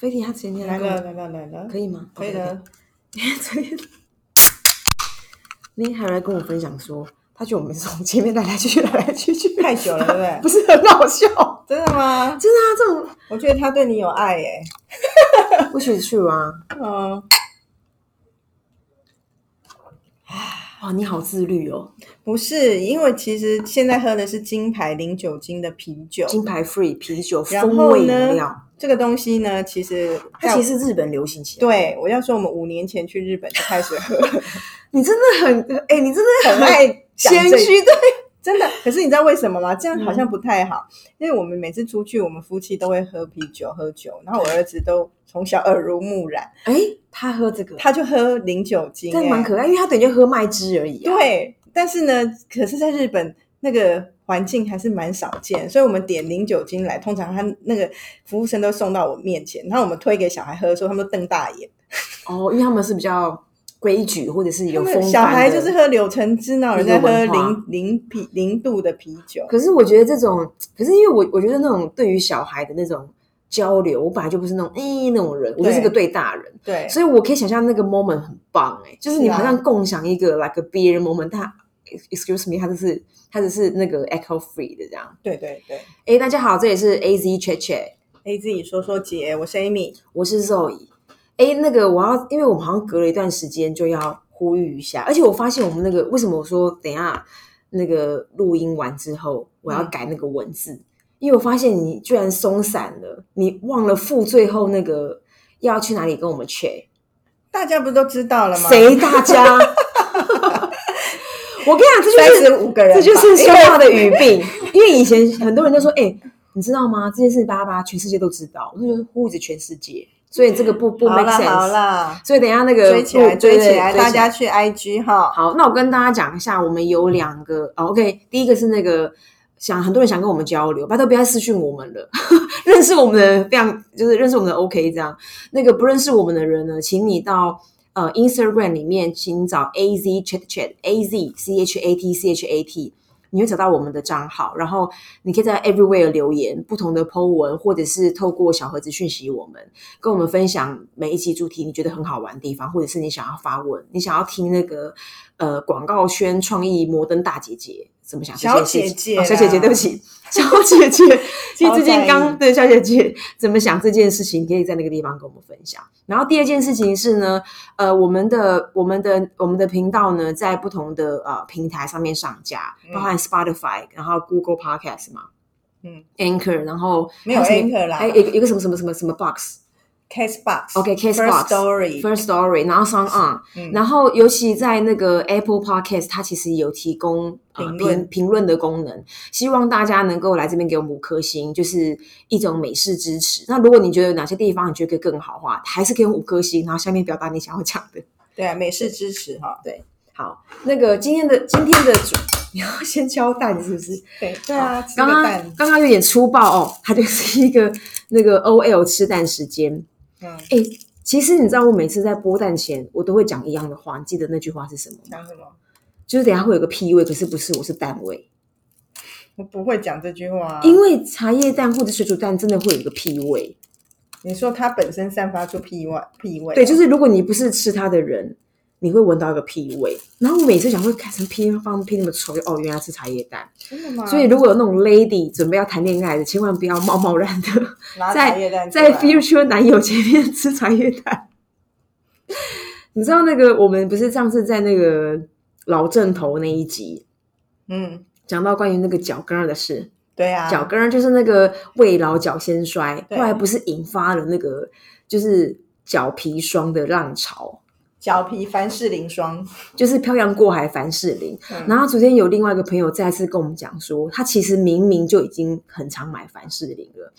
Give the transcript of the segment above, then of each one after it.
飞碟他前天来了来了来了，可以吗？可以的。昨天那天还来跟我分享说，他觉得我们从前面来来去去来来去去，太久了，对不对？不是很好笑。真的吗？真的啊，这种我觉得他对你有爱耶。不许去啊！嗯，哇，你好自律哦，不是，因为其实现在喝的是金牌零酒精的啤酒，金牌 free 啤酒风味饮料，这个东西呢，其实它其实日本流行起来。，对我要说，我们五年前去日本就开始喝，你真的很哎、你真的很爱谦虚，对，真的。可是你知道为什么吗？这样好像不太好，因为我们每次出去，我们夫妻都会喝啤酒、喝酒，然后我儿子都从小耳濡目染，哎、他喝这个，他就喝零酒精、哎但蛮可爱，因为他等于就喝麦汁而已、啊。，对，但是呢，可是在日本那个环境还是蛮少见，所以我们点零酒精来，通常他那个服务生都送到我面前，然后我们推给小孩喝的时候，他们都瞪大眼。哦，因为他们是比较规矩，或者是有风小孩就是喝柳橙汁，哪有人在喝零零啤零度的啤酒？可是我觉得这种，可是因为我我觉得那种对于小孩的那种交流，我本来就不是那种诶、那种人，我就是个对大人，对，所以我可以想象那个 moment 很棒哎、就是你好像共享一个 like a beer moment，他 excuse me，他就是他只是那个 echo free 的这样。对对对。哎，大家好，这里是 A Z Chat Chat，A 自己说说姐，我是 Amy。我是 Zoe。哎，那个我要，因为我们好像隔了一段时间就要呼吁一下，而且我发现我们那个为什么我说等一下那个录音完之后我要嗯改那个文字，因为我发现你居然松散了，你忘了附最后那个要去哪里跟我们 check。大家不是都知道了吗？谁大家？我跟你讲，这就是五个人吧？这就是说话的语病。因为以前很多人都说，哎、你知道吗？这件事巴拉巴拉，全世界都知道。我就说护着全世界，所以这个不不好 make sense。好了，所以等一下那个追起来追起来，大家去 IG 哈。好。那我跟大家讲一下，我们有两个、哦、OK，第一个是那个想很多人想跟我们交流，拜托不要私讯我们了。认识我们的非常就是认识我们的 OK 这样。那个不认识我们的人呢，请你到呃 Instagram 里面，请找 A Z Chat Chat A Z C H A T C H A T。你会找到我们的账号，然后你可以在 Everywhere 留言不同的 po 文，或者是透过小盒子讯息我们，跟我们分享每一期主题你觉得很好玩的地方，或者是你想要发问，你想要听那个呃广告圈创意摩登大姐姐怎么想小？姐姐哦小姐姐，啦对不起，小姐姐，其实最近刚对小姐姐怎么想这件事情，可以在那个地方跟我们分享。然后第二件事情是呢，呃，我们的我们的我们的频道呢，在不同的呃平台上面上架，嗯包含 Spotify，然后 Google Podcast 嘛，嗯，Anchor，然后没有 Anchor 啦还有一个一个什么什么什么什么 Box。，Castbox。OK，Castbox、First Story。First Story，然后 Sound On，、嗯然后尤其在那个 Apple Podcast，它其实有提供呃评论评评论的功能，希望大家能够来这边给我们五颗星，就是一种美式支持。那如果你觉得有哪些地方你觉得可以更好的话，还是给我五颗星，然后下面表达你想要讲的。对啊，美式支持哈。对好，那个今天的今天的主，你要先敲蛋是不是？对对啊，刚刚。刚刚有点粗暴哦，它就是一个那个 OL 吃蛋时间。嗯，哎、其实你知道，我每次在剥蛋前，我都会讲一样的话。你记得那句话是什么吗？讲什么？就是等下会有个屁味，可是不是，我是蛋味。我不会讲这句话啊。因为茶叶蛋或者水煮蛋真的会有一个屁味。你说它本身散发出屁味，屁味啊。对，就是如果你不是吃它的人，你会闻到一个屁味。然后我每次想说，看什么屁放屁那么臭，哦，原来是茶叶蛋。真的吗？所以如果有那种 lady 准备要谈恋爱的，千万不要贸贸然的在在 future 男友前面吃茶叶蛋。你知道那个我们不是上次在那个老正头那一集嗯，讲到关于那个脚跟儿的事，对啊，脚跟儿就是那个未老脚先衰，对后来不是引发了那个就是脚皮霜的浪潮，脚皮凡士林霜。就是漂洋过海凡士林。嗯然后昨天有另外一个朋友再次跟我们讲说，他其实明明就已经很常买凡士林了，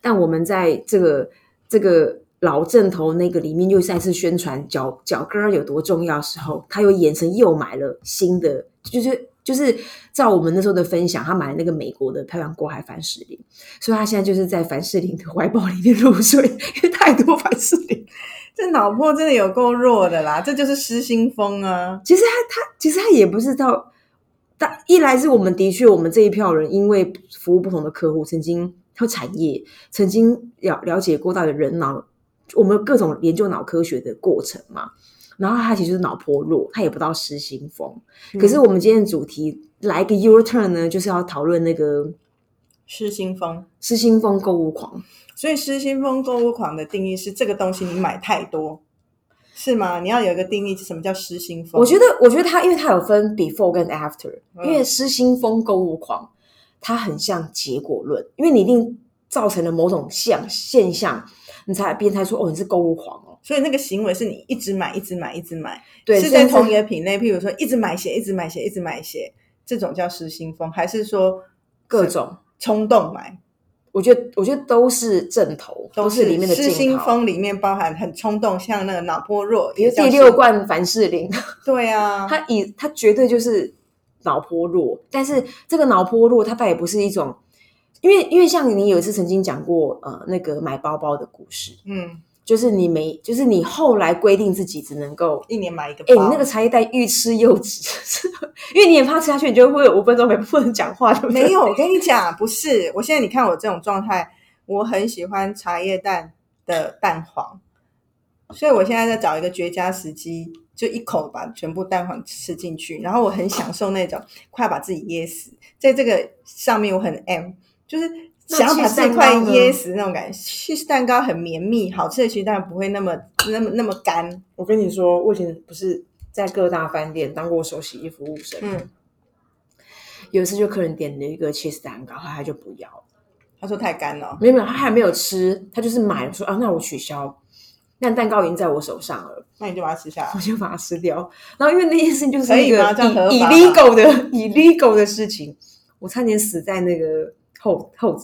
但我们在这个这个老正头那个里面又再次宣传脚脚跟儿有多重要的时候，他又眼神又买了新的，就是就是照我们那时候的分享，他买了那个美国的漂洋过海凡士林，所以他现在就是在凡士林的怀抱里面入睡，因为太多凡士林。这脑波真的有够弱的啦，这就是失心疯啊！其实他他其实他也不是到，但一来是我们的确我们这一票人，因为服务不同的客户，曾经还有产业，曾经了了解过到的人脑我们各种研究脑科学的过程嘛。然后他其实是脑波弱，他也不到失心疯。可是我们今天的主题来一个 U turn 呢，就是要讨论那个失心疯。失心疯购物狂。所以失心疯购物狂的定义是这个东西你买太多，是吗？你要有一个定义，什么叫失心疯？我觉得，我觉得它因为它有分 before 跟 after，因为失心疯购物狂，它很像结果论，因为你一定造成了某种现现象，你才别人才说哦你是购物狂哦。所以那个行为是你一直买，一直买，一直买，对，是在同一个品类，譬如说一直买鞋，一直买鞋，一直买鞋，这种叫失心疯，还是说各种，冲动买？我觉得我觉得都是正头，都是里面的失心。疯里面包含很冲动，像那个脑波弱，比如第六罐凡士林，对啊，它以它绝对就是脑波弱，但是这个脑波弱它倒也不是一种，因为因为像你有一次曾经讲过呃那个买包包的故事，嗯，就是你没就是你后来规定自己只能够。一年买一个哎、那个茶叶蛋欲吃又止，因为你也怕吃下去，你就会有五分钟没不能讲话，对不对？没有，我跟你讲，不是，我现在你看我这种状态，我很喜欢茶叶蛋的蛋黄，所以我现在在找一个绝佳时机，就一口把全部蛋黄吃进去，然后我很享受那种快把自己噎死，在这个上面我很 M，就是想要把自己快噎死那种感觉。cheese 蛋糕很绵密，好吃的 cheese 蛋不会那么那么那么干，我跟你说，我以前不是在各大饭店当过手洗衣服务生，嗯，有一次就客人点了一个 cheese 蛋糕，后来他就不要，他说太干了，没有没有，他还没有吃，他就是买了说啊，那我取消。但蛋糕已经在我手上了，那你就把它吃下来我。就把它吃掉。然后因为那件事情就是一个可以 illegal 的 illegal 的事情，我差点死在那个后后，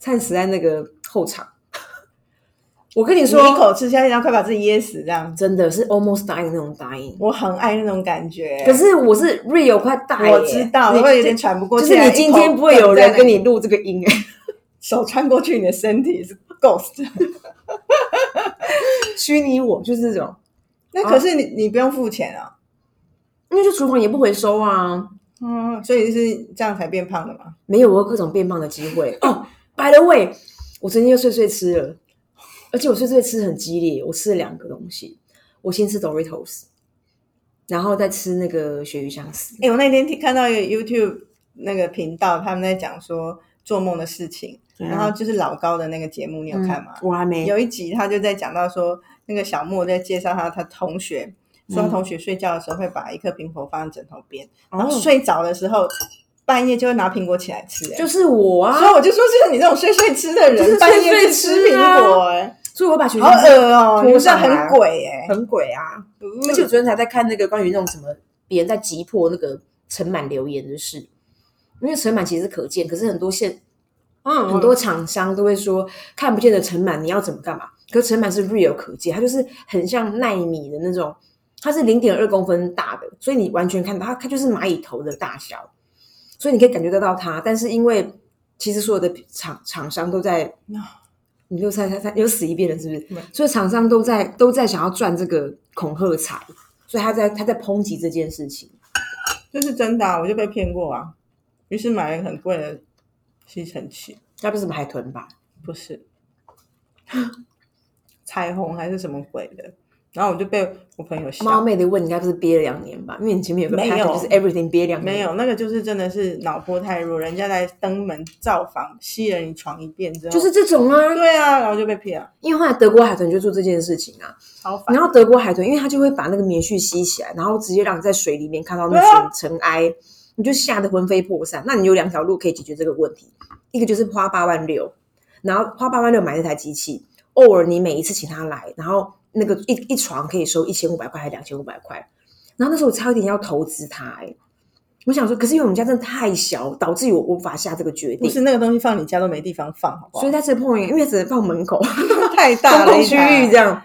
差点死在那个后场。我跟你你说，一口吃下去，然后快把自己噎死，这样。真的是 almost dying 那种 dying。我很爱那种感觉。可是我是 real 快 die，我知道，你我会有点喘不过就气就。是你今天不会有人跟你录这个音哎、手穿过去你的身体是 ghost。虚拟我就是这种，那可是你你不用付钱啊。因为就厨房也不回收啊，嗯，所以是这样才变胖的嘛。没有我有各种变胖的机会哦。By the way，我昨天又碎碎吃了，而且我碎碎吃很激烈，我吃了两个东西，我先吃 Doritos，然后再吃那个鳕鱼香丝。哎、我那天听看到一个 YouTube 那个频道，他们在讲说做梦的事情，然后就是老高的那个节目，你有看吗？我还没有一集他就在讲到说，那个小莫在介绍他他同学，说他同学睡觉的时候会把一颗苹果放在枕头边，然后哦睡着的时候半夜就会拿苹果起来吃、欸。就是我啊。所以，我就说，就是你这种睡睡吃的人，就是半夜吃苹果、哎，所以我把鳕鱼好恶哦、你这样拖上很鬼哎、很鬼啊。而且我昨天才在看那个关于那种什么别人在急迫那个尘螨留言的事，因为尘螨其实是可见，可是很多现嗯，很多厂商都会说看不见的尘螨你要怎么干嘛？可是尘螨是 real 可见，它就是很像纳米的那种，它是零点二公分大的，所以你完全看到它，它就是蚂蚁头的大小，所以你可以感觉得到它。但是因为其实所有的厂厂商都在，你就猜猜猜，又死一遍了是不是对？所以厂商都在都在想要赚这个恐吓财，所以他在他在抨击这件事情。这是真的、啊，我就被骗过啊，于是买了很贵的吸尘器，那不是什么海豚吧？不是 彩虹还是什么鬼的，然后我就被我朋友猫笑，妹的问，应该不是憋了两年吧？因为你前面有个没有 pattern 就是 everything 憋两年，没有那个就是真的是脑波太弱，人家来登门造访，吸了你床一遍之后，就是这种啊。对啊，然后就被骗了，因为后来德国海豚就做这件事情啊，超烦。然后德国海豚，因为它就会把那个棉絮吸起来，然后直接让你在水里面看到那对啊群尘埃，你就吓得魂飞魄散。那你有两条路可以解决这个问题，一个就是花八万六，然后花八万六买这台机器，偶尔你每一次请他来，然后那个一一床可以收一千五百块还是两千五百块，然后那时候我差一点要投资它、欸，我想说，可是因为我们家真的太小，导致于我无法下这个决定。不是那个东西放你家都没地方放，好不好？所以在这 point，因为只能放门口，太大了，公共区域这。样，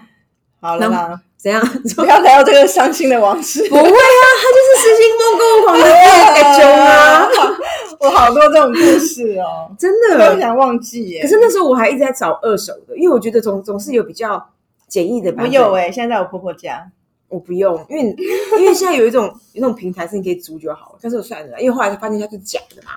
好了啦，怎样？不要聊这个伤心的往事。不会啊，他就是失心疯购物狂的那种 啊，我好多这种故事哦，真都的。想忘记耶。可是那时候我还一直在找二手的，因为我觉得总总是有比较简易的版本。我有哎，现在在我婆婆家，我不用，因为因为现在有一种有那种平台是你可以租就好了，但是我算了，因为后来才发现它是假的嘛。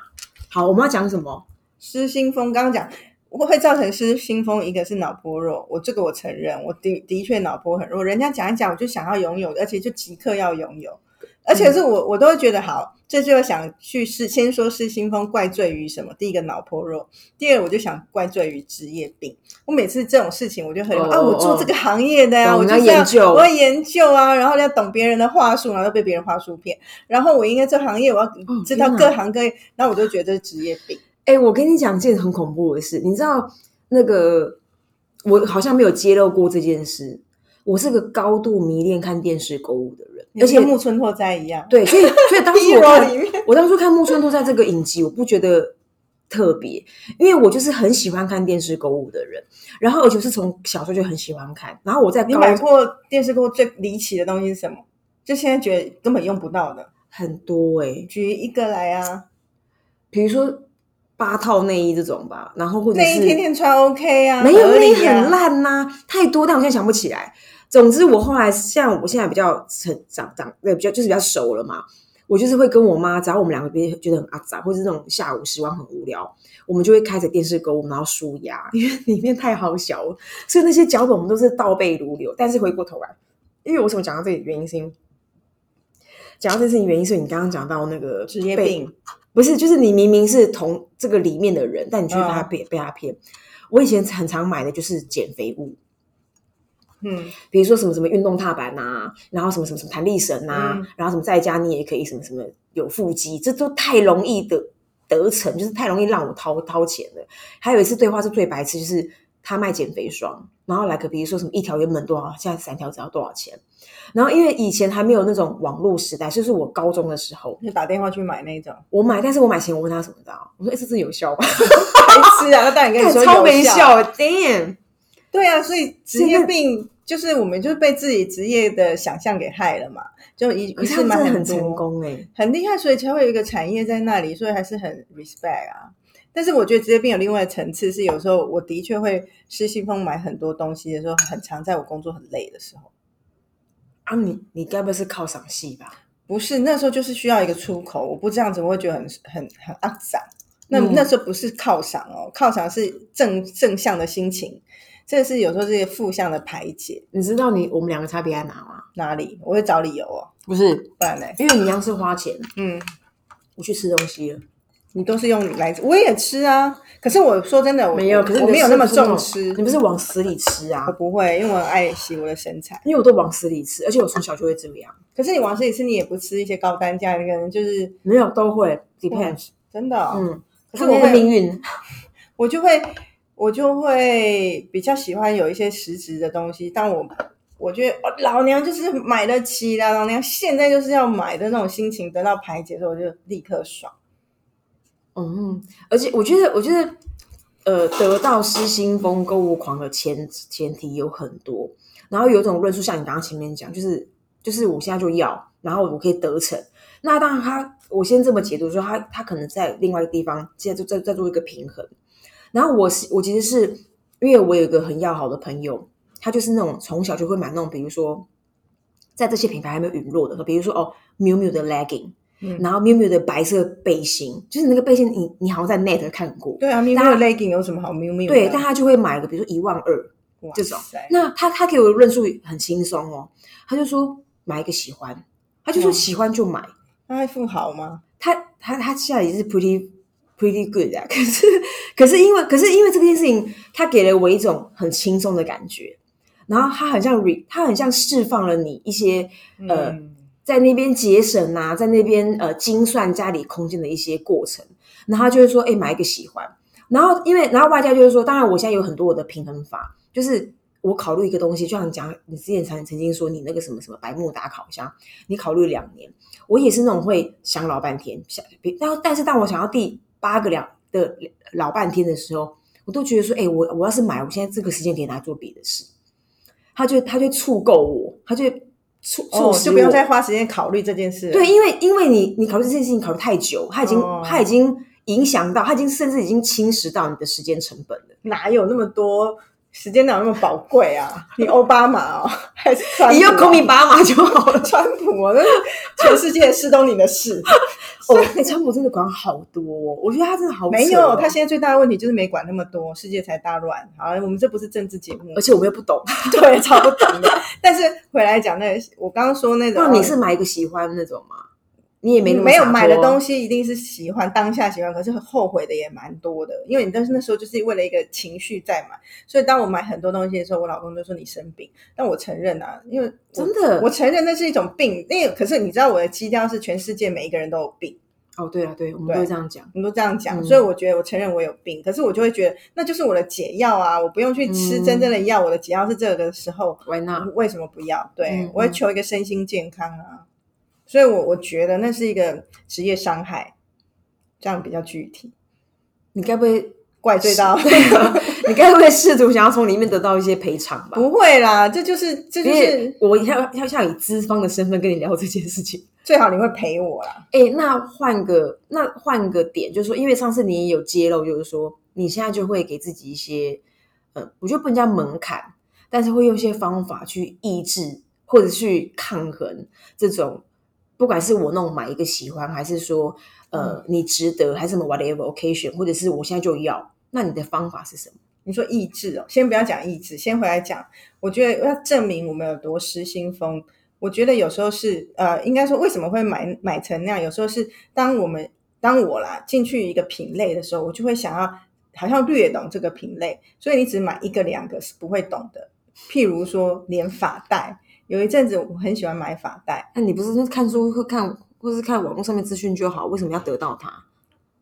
好，我们要讲什么？失心疯刚刚讲，我会造成失心疯，一个是脑波弱，我这个我承认，我的的确脑波很弱。人家讲一讲，我就想要拥有，而且就即刻要拥有，而且是我我都会觉得好，这就想去是先说失心疯怪罪于什么？第一个脑破弱，第二我就想怪罪于职业病。我每次这种事情，我就很哦啊，我做这个行业的呀，哦我就是要研究我要研究啊，然后要懂别人的话术，然后又被别人话术骗，然后我应该这行业我要知道各行各业，然后我就觉得职业病。哎、我跟你讲件很恐怖的事，你知道那个我好像没有揭露过这件事。我是个高度迷恋看电视购物的人，而且跟木村拓哉一样，对，所以所以当初我 看我当初看木村拓哉这个影集，我不觉得特别，因为我就是很喜欢看电视购物的人，然后而且是从小时候就很喜欢看，然后我在你买过电视购物最离奇的东西是什么？就现在觉得根本用不到的，很多哎、举一个来啊！比如说八套内衣这种吧，然后或者是内衣天天穿 OK 啊，没有内衣很烂呐、太多，但我现在想不起来。总之，我后来像我现在比较成长长，对，比较就是比较熟了嘛。我就是会跟我妈，只要我们两个别觉得很阿杂，或者是那种下午时光很无聊，我们就会开着电视购物，然后舒压，因为里面太好笑了，所以那些脚本我们都是倒背如流。但是回过头来，因为我为什么讲到这里，原因是因为讲到这事情，原因是你刚刚讲到那个被职业病，不是，就是你明明是同这个里面的人，但你却被他嗯被、被他骗。我以前很常买的就是减肥物，嗯，比如说什么什么运动踏板呐、然后什么什么什么弹力绳呐、嗯然后什么在家你也可以什么什么有腹肌，这都太容易的得逞，就是太容易让我掏掏钱了。还有一次对话是最白痴，就是他卖减肥霜，然后来个比如说什么一条原本多少，现在三条只要多少钱。然后因为以前还没有那种网络时代，就是我高中的时候，就打电话去买那种，我买，但是我买前我问他什么的，我说：“哎、这真的有效吗？” 白痴啊！他当然跟你说超没效，效，damn！对啊，所以职业病就是我们就是被自己职业的想象给害了嘛，就一一次买很成功哎、很厉害，所以才会有一个产业在那里，所以还是很 respect 啊。但是我觉得职业病有另外的层次，是有时候我的确会失心疯买很多东西的时候，很常在我工作很累的时候，啊你，你该不是靠赏戏吧？不是那时候就是需要一个出口，我不这样子我会觉得很很很肮脏。那、嗯那时候不是犒赏哦，犒赏是正正向的心情，这是有时候这些负向的排解。你知道你我们两个差别在哪吗？哪里我会找理由哦，不是，不然呢？因为你一样是花钱，嗯，我去吃东西了，你都是用来，我也吃啊。可是我说真的，我没有，可是我没有那么重吃，你不是往死里吃啊我？不会，因为我很爱惜我的身材。因为我都往死里吃，而且我从小就会这样，可是你往死里吃，你也不吃一些高单价，你可能就是没有都会 depends，真的哦、嗯，可是我会命运，我就会我就会比较喜欢有一些实质的东西。但我我觉得哦，老娘就是买得起啦，老娘现在就是要买的那种心情得到排解的时候，我就立刻爽。嗯，而且我觉得，我觉得，呃，得到失心疯购物狂的前前提有很多，然后有一种论述，像你刚刚前面讲，就是就是我现在就要，然后我可以得逞。那当然他，我先这么解读说，他他可能在另外一个地方，现在就在在做一个平衡。然后我是我其实是因为我有一个很要好的朋友，他就是那种从小就会买那种，比如说在这些品牌还没有陨落的比如说哦，miu miu 的 legging。嗯然后 miu miu 的白色背心，就是那个背心你，你好像在 net 看过，对啊，咪咪大的 legging 有什么好 miu miu？？对，但他就会买个，比如说一万二，哇这种那他他给我的论述很轻松哦，他就说买一个喜欢，他就说嗯喜欢就买，他会富豪吗？他他他现在也是 pretty pretty good 啊，可是可是因为可是因为这件事情，他给了我一种很轻松的感觉，然后他很像 re，他很像释放了你一些呃。嗯。在那边节省啊，在那边呃精算家里空间的一些过程，然后他就会说，哎、买一个喜欢，然后因为然后外加就是说，当然我现在有很多我的平衡法，就是我考虑一个东西，就像你讲，你之前曾曾经说你那个什么什么白木打烤箱，你考虑两年，我也是那种会想老半天，想，但但是当我想要第八个两的老半天的时候，我都觉得说，哎、我我要是买，我现在这个时间点拿做别的事，他就他就触够我，他就促促哦，使我就不用再花时间考虑这件事了。对，因为因为你你考虑这件事情考虑太久，他已经、哦它已经影响到，他已经甚至已经侵蚀到你的时间成本了。哪有那么多时间哪有那么宝贵啊？你奥巴马哦，还是你就口米巴马就好了。川普哦，那是全世界的事都你的事。哦，那川普真的管好多、哦，我觉得他真的好哦没有，他现在最大的问题就是没管那么多，世界才大乱。好，我们这不是政治节目而，且我们又不懂。对，超不懂的。但是回来讲那个，我刚刚说那种，那你是买一个喜欢那种吗？你也没没有买的东西，一定是喜欢当下喜欢，可是后悔的也蛮多的。因为你但是那时候就是为了一个情绪在买，所以当我买很多东西的时候，我老公就说你生病。但我承认啊，因为真的我承认那是一种病。那个可是你知道我的基调是全世界每一个人都有病。哦，对啊，对，我们对都这样讲。我们都这样讲，嗯所以我觉得我承认我有病，可是我就会觉得那就是我的解药啊，我不用去吃嗯真正的药，我的解药是这个的时候，Why not？为什么不要？对、嗯我会求一个身心健康啊，所以我我觉得那是一个职业伤害，这样比较具体，你该不会怪罪到？你该不会试图想要从里面得到一些赔偿吧？不会啦，这就是这就是我要要像以资方的身份跟你聊这件事情。最好你会陪我啦，哎，那换个那换个点，就是说，因为上次你也有揭露，就是说你现在就会给自己一些，呃，我觉得不能叫门槛，但是会用一些方法去抑制或者去抗衡这种，不管是我那种买一个喜欢，还是说呃你值得，还是什么 whatever occasion，或者是我现在就要，那你的方法是什么？你说意志哦，先不要讲意志，先回来讲。我觉得要证明我们有多失心疯。我觉得有时候是呃，应该说为什么会买买成那样？有时候是当我们当我啦进去一个品类的时候，我就会想要好像略懂这个品类，所以你只买一个两个是不会懂的。譬如说连发带，有一阵子我很喜欢买发带，那你不是看书会看，或是看网络上面资讯就好，为什么要得到它？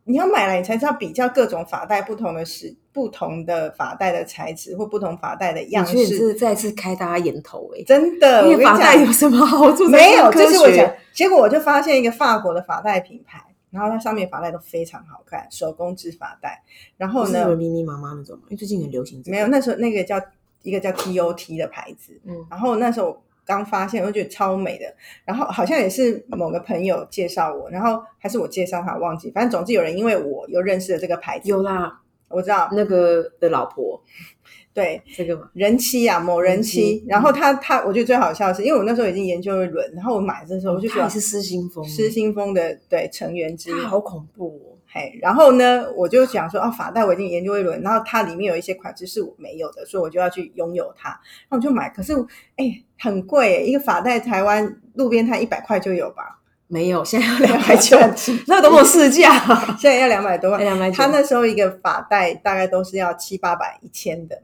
你要买来，你才知道比较各种发带不同的是不同的发带的材质或不同发带的样我觉得你式。是再次开大家眼头哎、真的，因为发带有什么好处？没有，科这是我学讲。结果我就发现一个法国的发带品牌，然后它上面发带都非常好看，手工制发带。然后呢不是什么，咪咪妈妈那种吗？因为最近很流行这个。没有，那时候那个叫一个叫 TOT 的牌子，嗯，然后那时候我刚发现，我觉得超美的。然后好像也是某个朋友介绍我，然后还是我介绍他，忘记。反正总之有人因为我又认识了这个牌子，有啦，我知道，那个的老婆 对，这个嘛，人妻啊，某人妻。人妻然后他他，我觉得最好笑的是，因为我那时候已经研究一轮，然后我买的时候我就觉得他是失心疯，失心疯的对成员之一他。好恐怖哦。嘿，然后呢，我就想说，哦，发带我已经研究一轮，然后它里面有一些款式是我没有的，所以我就要去拥有它。那我就买，可是哎，很贵耶，一个发带台湾路边摊一百块就有吧？没有，现在要两百九，现那多么市价？现在要两百多万。两百九他。那时候一个发带大概都是要七八百、一千的。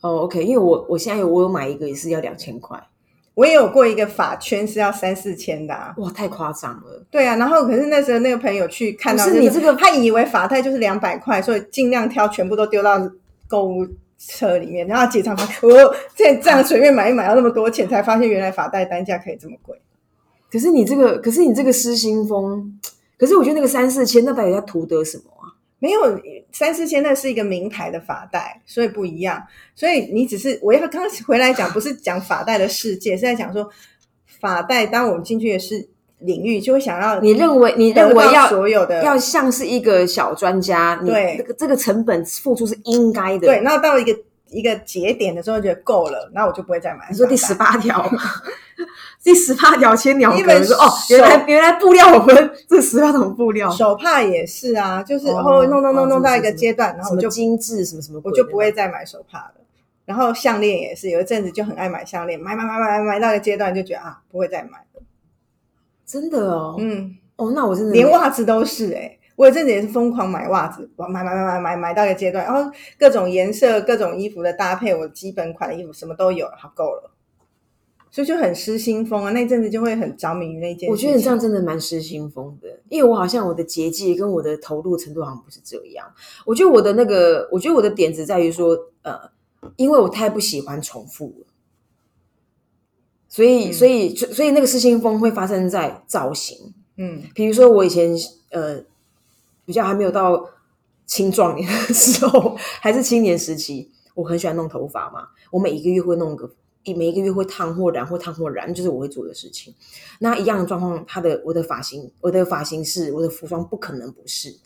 哦，OK，因为我我现在有我有买一个也是要两千块，我也有过一个发圈是要三四千的、啊，哇，太夸张了。对啊。然后可是那时候那个朋友去看到、是你这个他以为发带就是两百块，所以尽量挑，全部都丢到购物车里面，然后结账发现，哦，这这样随便买一买要那么多钱，才发现原来发带单价可以这么贵。可是你这个，可是你这个失心疯，可是我觉得那个三四千，那到底要图得什么啊？没有三四千，那是一个名牌的发带，所以不一样。所以你只是我要刚回来讲，不是讲发带的世界，是在讲说发带。当我们进去的是领域，就会想要你认为你认为要所有的要像是一个小专家，对这个这个成本付出是应该的。对，，然后到一个一个节点的时候，觉得够了，那我就不会再买。你说第十八条，第十八条千鸟格，说哦，原来原来布料我们这十八种布料，手帕也是啊，就是哦哦弄弄弄哦弄到一个阶段，然后我就精致什么什么，我就不会再买手帕了。然后项链也是，有一阵子就很爱买项链，买买买买买买到一个阶段就觉得啊，不会再买了。真的哦，嗯，哦，那我真的连袜子都是哎、我有阵子也是疯狂买袜子，买买买买买买到一个阶段，然后各种颜色、各种衣服的搭配，我基本款的衣服什么都有，好够了。所以就很失心疯啊，那阵子就会很着迷于那件事。我觉得你这样真的蛮失心疯的，因为我好像我的结界跟我的投入程度好像不是这样。我觉得我的那个，我觉得我的点子在于说，呃，因为我太不喜欢重复了，所以，嗯所以，所以那个失心疯会发生在造型。嗯比如说我以前呃比较还没有到青壮年的时候，还是青年时期，我很喜欢弄头发嘛。我每一个月会弄个，一每一个月会烫或染或烫或染，就是我会做的事情。那一样的状况，他的我的发型，我的发型是，我的服装不可能不是，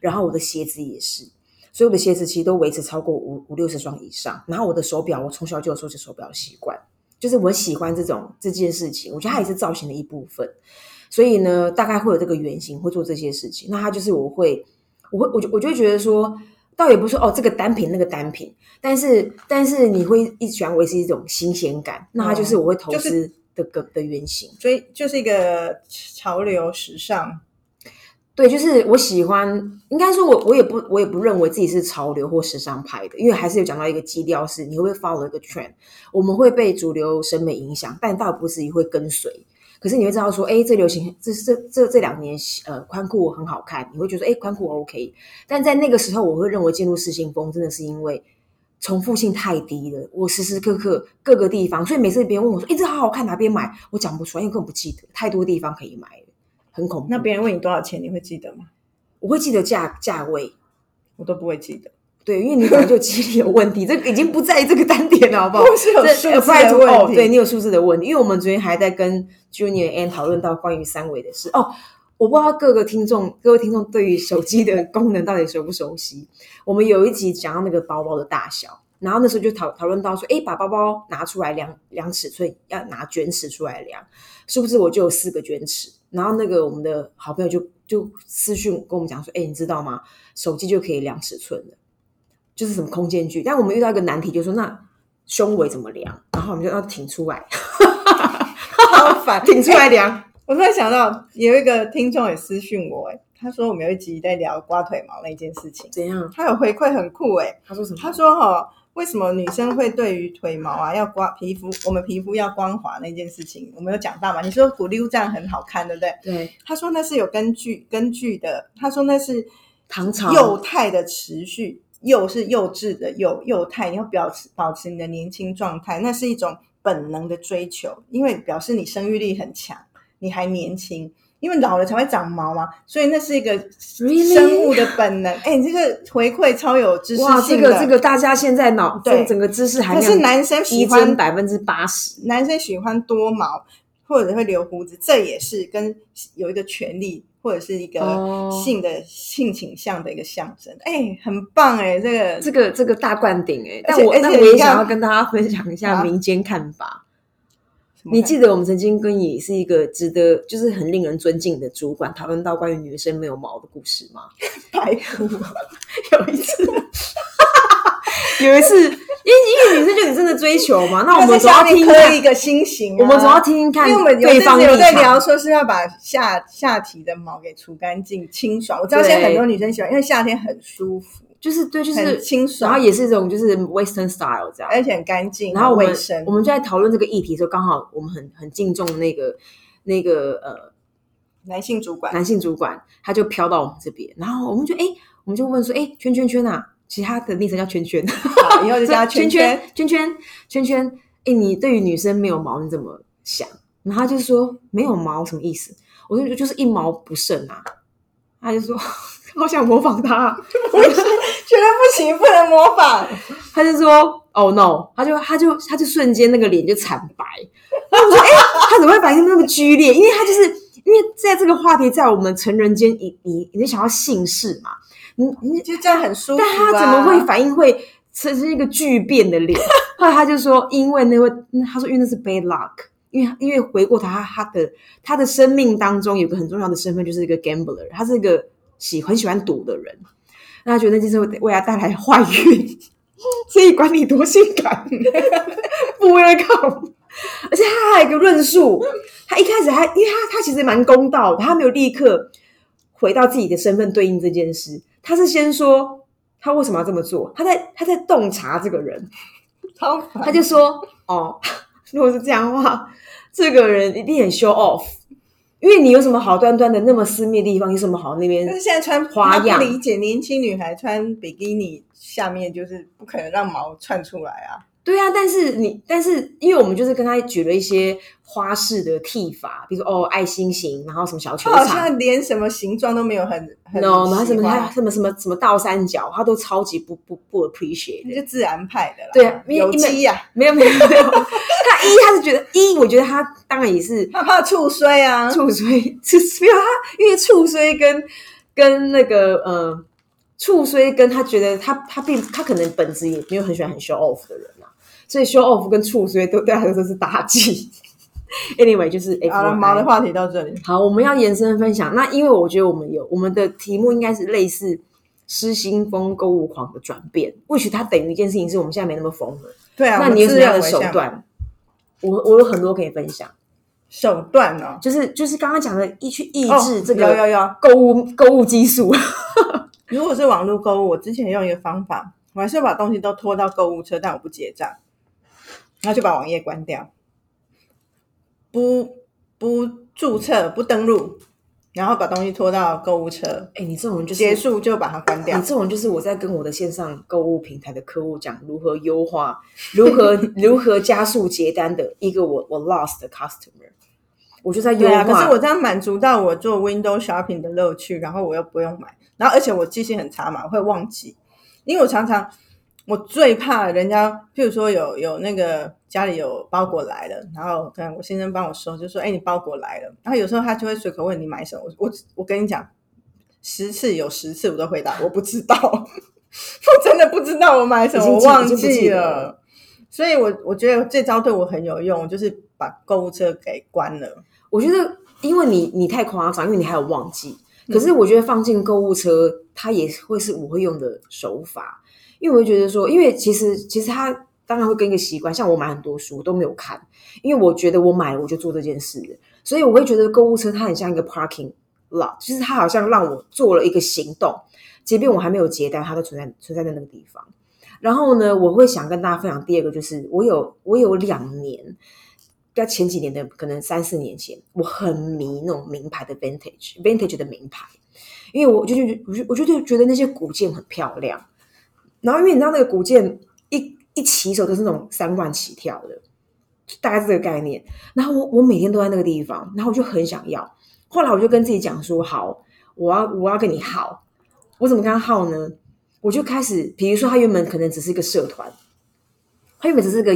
然后我的鞋子也是。所有的鞋子其实都维持超过五五六十双以上。然后我的手表，我从小就有收集手表习惯，就是我喜欢这种这件事情，我觉得它也是造型的一部分。所以呢，大概会有这个原型会做这些事情。那它就是我会，我会，我就我就会觉得说，倒也不是说哦这个单品那个单品，但是但是你会一直喜欢维持一种新鲜感，那它就是我会投资的个的原型。所以就是一个潮流时尚。对，就是我喜欢，应该说我我也不我也不认为自己是潮流或时尚派的，因为还是有讲到一个基调是你会 follow 一个 trend，我们会被主流审美影响，但倒不至于会跟随。可是你会知道说，哎，这流行这这这这两年呃宽裤很好看，你会觉得哎宽裤 OK，但在那个时候我会认为进入失心风真的是因为重复性太低了，我时时刻刻各个地方，所以每次别人问我说，哎，这好好看哪边买，我讲不出来，因为根本不记得，太多地方可以买了。很恐怖。那别人问你多少钱，你会记得吗？我会记得价价位，我都不会记得。对，因为你可能就记忆力有问题，这已经不在这个单点了，好不好？是有数字的问题。对你有数字的问题，因为我们昨天还在跟 Junior Ann 讨论到关于三维的事。哦，我不知道各个听众、各位听众对于手机的功能到底熟不熟悉？我们有一集讲到那个包包的大小，然后那时候就讨讨论到说，哎，把包包拿出来量量尺寸，要拿卷尺出来量，是不是我就有四个卷尺？然后那个我们的好朋友就就私讯跟我们讲说，哎，你知道吗？手机就可以量尺寸的，就是什么空间距。但我们遇到一个难题，就是说那胸围怎么量？然后我们就要挺出来，好烦，挺出来量。我突然想到，有一个听众也私讯我，哎，他说我们有一集在聊刮腿毛那件事情，怎样？他有回馈很酷，哎，他说什么？他说哈。为什么女生会对于腿毛啊要刮皮肤，我们皮肤要光滑那件事情，我们有讲到嘛？你说骨溜这样很好看，对不对？对。他说那是有根据根据的。他说那是唐朝幼态的持续，幼是幼稚的幼，幼态你要保持保持你的年轻状态，那是一种本能的追求，因为表示你生育力很强，你还年轻。因为老了才会长毛嘛，所以那是一个生物的本能。哎，你这个回馈超有知识性哇，这个这个大家现在脑对整个知识还可是男生喜欢百分之八十，男生喜欢多毛或者会留胡子，这也是跟有一个权利或者是一个性的性倾向的一个象征。哎，很棒哎，这个这个这个大灌顶哎，但我但我也想要跟大家分享一下民间看法。你记得我们曾经跟你是一个值得，就是很令人尊敬的主管讨论到关于女生没有毛的故事吗？白虎 有一次，有一次，因为因为女生就你真的追求嘛，那我们总要听一个心形，我们总要听听看，因为我们对方有在聊说是要把下下体的毛给除干净、清爽。我知道现在很多女生喜欢，因为夏天很舒服。就是对，就是清爽，然后也是一种就是 Western style 这样，而且很干净，然后卫生。我们就在讨论这个议题的时候，刚好我们很很敬重那个那个呃男性主管，男性主管他就飘到我们这边，然后我们就哎，我们就问说，哎，圈圈圈啊，其他的昵称叫圈圈，以后就叫 圈圈圈圈圈圈。哎，你对于女生没有毛你怎么想？然后他就说没有毛什么意思？我就就是一毛不剩啊。他就说。好想模仿他，我觉得不行，不能模仿。他就说：“Oh no！” 他就他就他就瞬间那个脸就惨白。然后我说：“哎，他怎么会反应那么剧烈？因为他就是因为在这个话题在我们成人间，你你你想要姓氏嘛？你你就这样很舒服。但他怎么会反应会呈现一个巨变的脸？后来他就说：因为那位他说因为那是 bad luck，因为因为回过头他他的他的生命当中有个很重要的身份就是一个 gambler，他是一个。”喜很喜欢赌的人，那他觉得那件事会为他带来坏运，所以管你多性感，不为了靠。而且他还有一个论述，他一开始还因为他他其实蛮公道的，他没有立刻回到自己的身份对应这件事，他是先说他为什么要这么做，他在他在洞察这个人，他就说哦，如果是这样的话，这个人一定很 show off。因为你有什么好端端的那么私密的地方？有什么好那边？但是现在穿花样，理解年轻女孩穿比基尼下面就是不可能让毛窜出来啊。对啊，但是你，但是因为我们就是跟他举了一些花式的剃法，比如说哦爱心型，然后什么小球，好像连什么形状都没有很很 no，然后什么他什么什么什么倒三角，他都超级不不不 appreciate，就自然派的啦。对啊，有机呀，没有没有没有，他一他是觉得一，我觉得他当然也是他怕触衰啊，触衰是没有他，因为触衰跟跟那个呃。触衰跟他觉得他他并他可能本质也没有很喜欢很 show off 的人啊，所以 show off 跟处所以都对他来说是打击。Anyway，就是 F 好了，毛的话题到这里。好，我们要延伸分享。那因为我觉得我们有我们的题目应该是类似失心疯购物狂的转变，或许它等于一件事情是我们现在没那么疯了。对啊，那你有什么样的手段？我我有很多可以分享，手段哦？就是就是刚刚讲的，一去抑哦制这有有个有。购物购物激素。如果是网络购物，我之前用一个方法，我还是把东西都拖到购物车，但我不结账，然后就把网页关掉，不不注册不登录，然后把东西拖到购物车，哎、你这种人就是结束就把它关掉你。这种就是我在跟我的线上购物平台的客户讲如何优化、如何 如何加速结单的一个我我 lost 的 customer，我就在优化。啊，可是我这样满足到我做 window shopping 的乐趣，然后我又不用买，然后而且我记性很差嘛，我会忘记，因为我常常我最怕人家，譬如说有有那个家里有包裹来了，然后可能我先生帮我收，就说：“哎，你包裹来了。”然后有时候他就会随口问你买什么，我我我跟你讲，十次有十次我都回答我不知道，我真的不知道我买什么，我忘记了。所以我我觉得这招对我很有用，就是把购物车给关了。我觉得，因为你你太夸张，因为你还有忘记。嗯可是我觉得放进购物车，它也会是我会用的手法，因为我会觉得说，因为其实其实他当然会跟一个习惯，像我买很多书都没有看，因为我觉得我买了我就做这件事，所以我会觉得购物车它很像一个 parking lot，就是它好像让我做了一个行动，即便我还没有结单，它都存在存在在那个地方。然后呢，我会想跟大家分享第二个，就是我有我有两年，在前几年的可能三四年前，我很迷那种名牌的 vintage vintage 的名牌，因为我就就我就我就觉得那些古件很漂亮。然后因为你知道那个古剑一一起手都是那种三万起跳的，大概是这个概念。然后我我每天都在那个地方，然后我就很想要。后来我就跟自己讲说，好，我要我要跟你耗。我怎么跟他耗呢？我就开始，比如说他原本可能只是一个社团，他原本只是个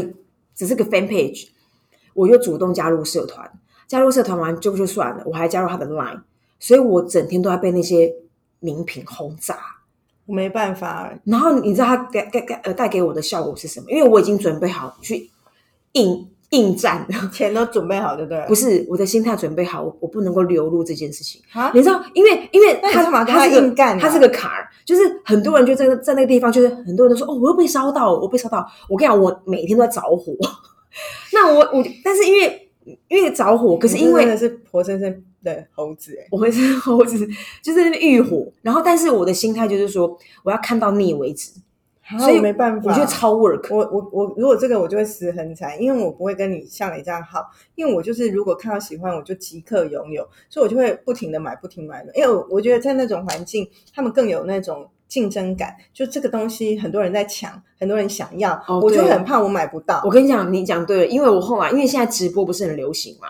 只是个 fan page，我就主动加入社团，加入社团完就就算了，我还加入他的 line，所以我整天都在被那些名品轰炸。我没办法，然后你知道他带带带呃带给我的效果是什么？因为我已经准备好去应应战了，钱都准备好，对不对？不是我的心态准备好，我我不能够流露这件事情。啊，你知道，因为因为他他硬干啊他是个坎儿，就是很多人就在那在那个地方，就是很多人都说哦，我又被烧到，我被烧到。我跟你讲，我每天都在着火。那我我，但是因为因为着火，可是因为真的是活生生的猴子哎。我会是 猴子，就是在那边欲火。然后，但是我的心态就是说，我要看到腻为止，所以我没办法，我觉得超 work。我我我，如果这个我就会死很惨，因为我不会跟你像你这样好，因为我就是如果看到喜欢我就即刻拥有，所以我就会不停的买，不停地买的。因为我我觉得在那种环境，他们更有那种竞争感，就这个东西很多人在抢，很多人想要，哦我就很怕我买不到我。跟你讲，你讲对了，因为我后来因为现在直播不是很流行嘛，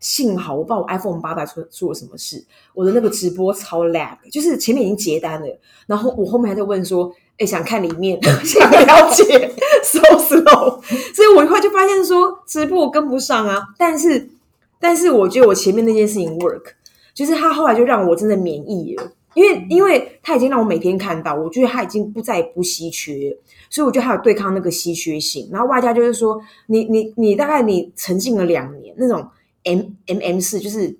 幸好我不知道我 iPhone 八代出出了什么事，我的那个直播超 lag，就是前面已经结单了，然后我后面还在问说，哎，想看里面，想了解，so slow，所以我一会就发现说直播我跟不上啊，但是但是我觉得我前面那件事情 work，就是他后来就让我真的免疫了。因为，因为他已经让我每天看到，我觉得他已经不再不稀缺，所以我觉得他有对抗那个稀缺性。然后外加就是说，你你你大概你沉浸了两年，那种 M M M 式就是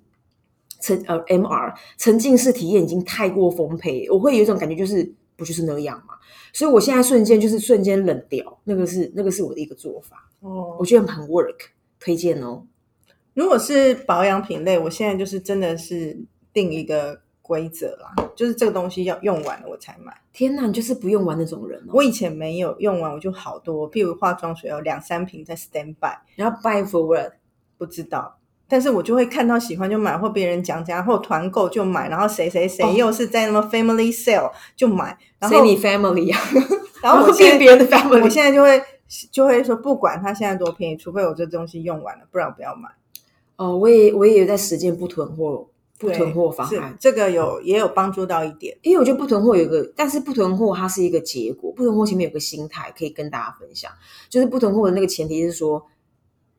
沉呃 M R 沉浸式体验已经太过丰沛，我会有一种感觉，就是不就是那样嘛？所以我现在瞬间就是瞬间冷掉，那个是那个是我的一个做法，哦我，觉得很 work，推荐哦。如果是保养品类，我现在就是真的是定一个规则啦，就是这个东西要用完了我才买。天哪，你就是不用完那种人哦。我以前没有用完，我就好多，譬如化妆水有两三瓶在 stand by。然后 buy forward，不知道，但是我就会看到喜欢就买，或别人讲讲，或团购就买，然后谁谁谁哦又是在那么 family sale 就买，然后你 family 啊，然后我现在变别人的 family，我现在就会就会说，不管它现在多便宜，除非我这东西用完了，不然我不要买。哦，我也我也有在实践不囤货，不囤货方是案。这个有也有帮助到一点。因为我觉得不囤货有一个，但是不囤货它是一个结果，不囤货前面有个心态可以跟大家分享，就是不囤货的那个前提是说，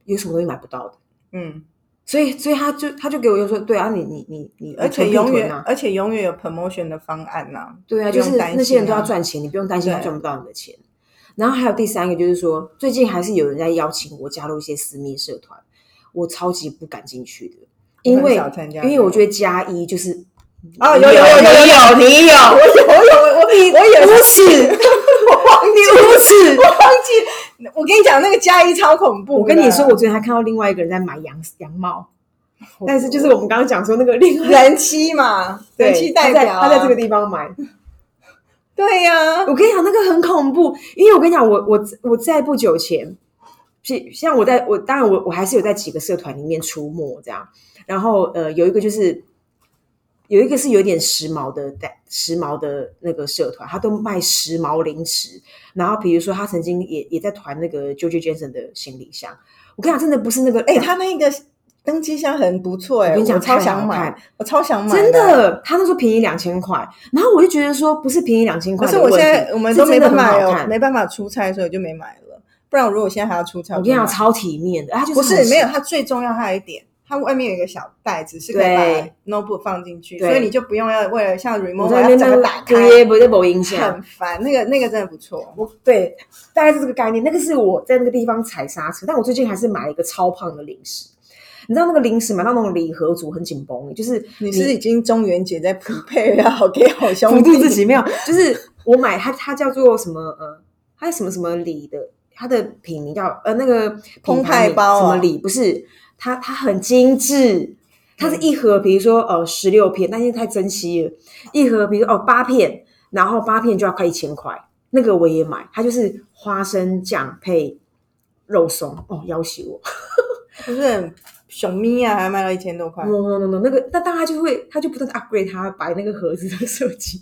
有什么东西买不到的，嗯，所以所以他就他就给我就说，对啊，你你你你，而且永远而且永远有 promotion 的方案呐、对啊，就是那些人都要啊赚钱，你不用担心他赚不到你的钱。然后还有第三个就是说，最近还是有人在邀请我加入一些私密社团，我超级不敢进去的，因为因为我觉得加一就是哦，你有有有有有你有我有，我有我有我我也 无耻，我忘记你无耻。我忘记，我跟你讲那个加一超恐怖。我跟你说，我昨天还看到另外一个人在买羊羊帽，但是就是我们刚刚讲说那个另人。妻嘛，人妻代表、啊他在他在这个地方买。对呀、我跟你讲，那个很恐怖，因为我跟你讲，我我我在不久前，是像我在我当然我我还是有在几个社团里面出没这样，然后呃有一个就是有一个是有点时髦的带时髦的那个社团，他都卖时髦零食，然后比如说他曾经也也在团那个 JoJo Jensen 的行李箱，我跟你讲，真的不是那个哎、他那个登机箱很不错哎、我跟你讲超想买，我超想买，真。的，他那时候便宜两千块，然后我就觉得说不是便宜两千块可是我现在我们都没办法没办法出差，所以我就没买了。不然如果我现在还要出差，我跟你讲，超体面的，它就是不是没有，它最重要还有一点，它外面有一个小袋子是可以对把 notebook 放进去，所以你就不用要为了像 remote 要整个个打开，对，不是没影响。很烦。那个那个真的不错，我对，大概是这个概念。那个是我在那个地方踩刹车，但我最近还是买了一个超胖的零食。你知道那个零食买到那种礼盒组很紧绷，就是你是已经中元节在匹配要给好兄辅弟助自己没有，就是我买它，它叫做什么呃，它是什么什么礼的，它的品名叫呃那个澎湃包啊什么礼，不是它它很精致，它是一盒，比如说呃十六片，但是太珍惜了，一盒比如说哦八片，然后八片就要快一千块，那个我也买，它就是花生酱配肉松哦，要挟我。不是熊咪啊，还卖到一千多块。no no no no，那个那大家就会他就不断地 upgrade 他摆那个盒子的 设计，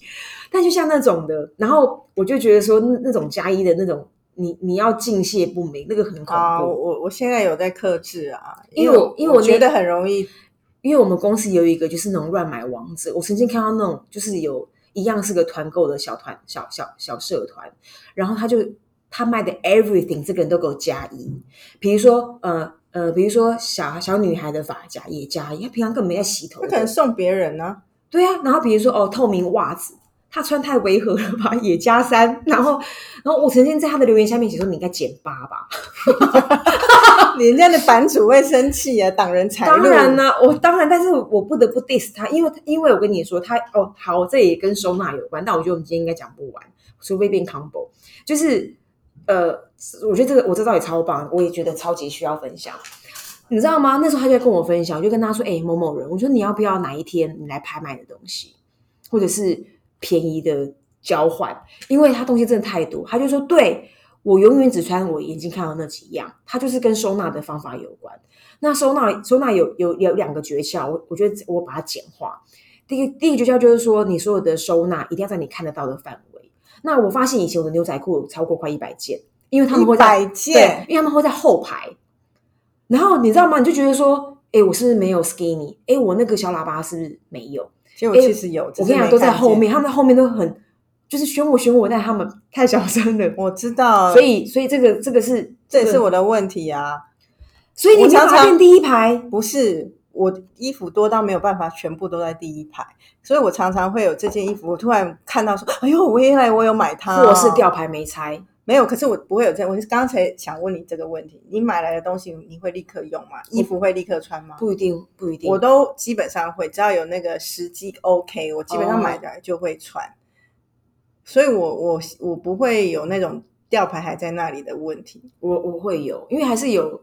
但就像那种的，然后我就觉得说那那种加一的那种，你你要敬谢不明，那个很恐啊，我怖。我我现在有在克制啊，因为我因为我那觉得很容易，因为我们公司有一个就是那种乱买王子，我曾经看到那种就是有一样是个团购的小团小小小社团，然后他就他卖的 everything 这个人都给我加一，比如说呃呃，比如说小小女孩的发夹也加一，他平常根本没在洗头的，他可能送别人呢、对啊，然后比如说哦，透明袜子，他穿太违和了吧，也加三。然后，然后我曾经在他的留言下面写说你应该减八吧。人家的版主会生气啊，挡人财路。当然呢，我当然，但是我不得不 diss 他，因为因为我跟你说他哦，好，这也跟收纳有关，但我觉得我们今天应该讲不完，除非变 combo。就是呃，我觉得这个我这道也超棒，我也觉得超级需要分享。你知道吗？那时候他就在跟我分享，我就跟他说：“哎、某某人，我说你要不要哪一天你来拍卖的东西，或者是便宜的交换？因为他东西真的太多。”他就说：“对我永远只穿我眼睛看到那几样。”他就是跟收纳的方法有关。那收纳收纳有有有两个诀窍，我我觉得我把它简化。第一个第一个诀窍就是说，你所有的收纳一定要在你看得到的范围。那我发现以前我的牛仔裤有超过快一百件，因为他们会在100对件，因为他们会在后排。然后你知道吗？你就觉得说，哎，我是不是没有 skinny？哎，我那个小喇叭是不是没有？结果其实有，我跟你讲，都在后面，他们在后面都很就是选我选我，但他们 太小声了。我知道，所以，所以这个这个是这也是我的问题啊。所以你我常常第一排不是我衣服多到没有办法全部都在第一排，所以我常常会有这件衣服，我突然看到说，哎呦，我原来我有买它、或是吊牌没拆，没有，可是我不会有这样，我刚才想问你这个问题，你买来的东西你会立刻用吗？衣服会立刻穿吗？不一定不一定。我都基本上会，只要有那个时机 OK，我基本上哦买来就会穿。所以我我我不会有那种吊牌还在那里的问题。我我会有，因为还是有，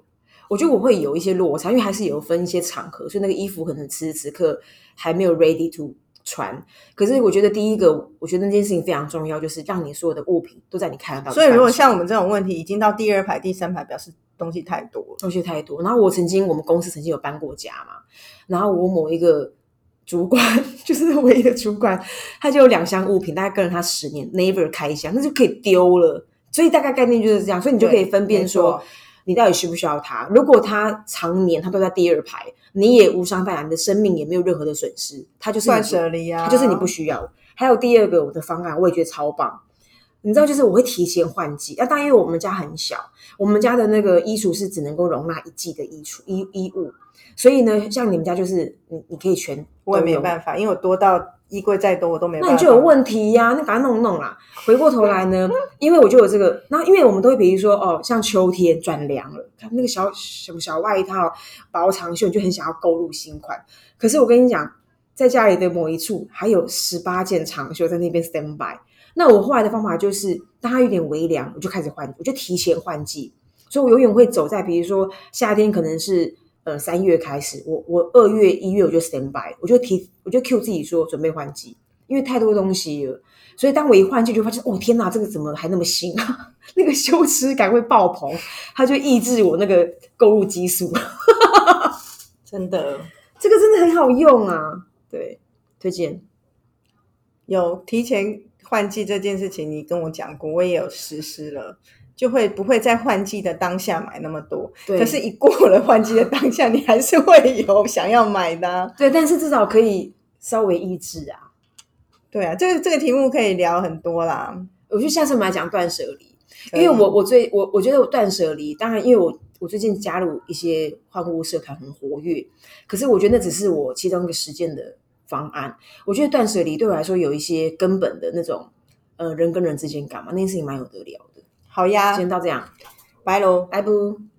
我觉得我会有一些落差，因为还是有分一些场合，所以那个衣服可能此时此刻还没有 ready to 穿。可是我觉得第一个，我觉得那件事情非常重要，就是让你所有的物品都在你看得到所以如果像我们这种问题已经到第二排、第三排，表示东西太多了。东西太多。然后我曾经我们公司曾经有搬过家嘛，然后我某一个主管 就是唯一的主管，他就有两箱物品，大概跟了他十年，never 开箱，那就可以丢了。所以大概概念就是这样，所以你就可以分辨说你到底需不需要它。如果他常年他都在第二排，你也无伤大雅，你的生命也没有任何的损失，它就是舍离啊，它就是你不需要。还有第二个我的方案，我也觉得超棒。你知道，就是我会提前换季。那当然，因为我们家很小，我们家的那个衣橱是只能够容纳一季的衣橱衣衣物，所以呢，像你们家就是你你可以全我也没都用办法，因为我多到衣柜再多我都没办法。那你就有问题呀、那赶快弄弄啦。回过头来呢，因为我就有这个，那因为我们都会比如说哦，像秋天转凉了，看那个小什么小外套、薄长袖，你就很想要购入新款。可是我跟你讲，在家里的某一处还有十八件长袖在那边 stand by。那我后来的方法就是，当它有点微凉，我就开始换，我就提前换季。所以我永远会走在，比如说夏天可能是呃三月开始，我我二月一月我就 stand by，我就提我就 cue 自己说准备换季，因为太多东西了。所以当我一换季，就发现哦天哪，这个怎么还那么新啊？那个羞耻感会爆棚，它就抑制我那个购物激素。真的这个真的很好用啊，对，推荐。有提前换季这件事情，你跟我讲过，我也有实施了。就会不会在换季的当下买那么多？对可是，一过了换季的当下，你还是会有想要买的啊、对，但是至少可以稍微抑制啊。对啊，这个这个题目可以聊很多啦。我觉得下次我们来讲断舍离，因为我我最我我觉得我断舍离，当然因为我我最近加入一些换物社团很活跃，可是我觉得那只是我其中一个实践的方案。我觉得断舍离对我来说有一些根本的那种呃人跟人之间干嘛那件事情蛮有得聊的。好呀今，天到这样，拜喽。拜拜。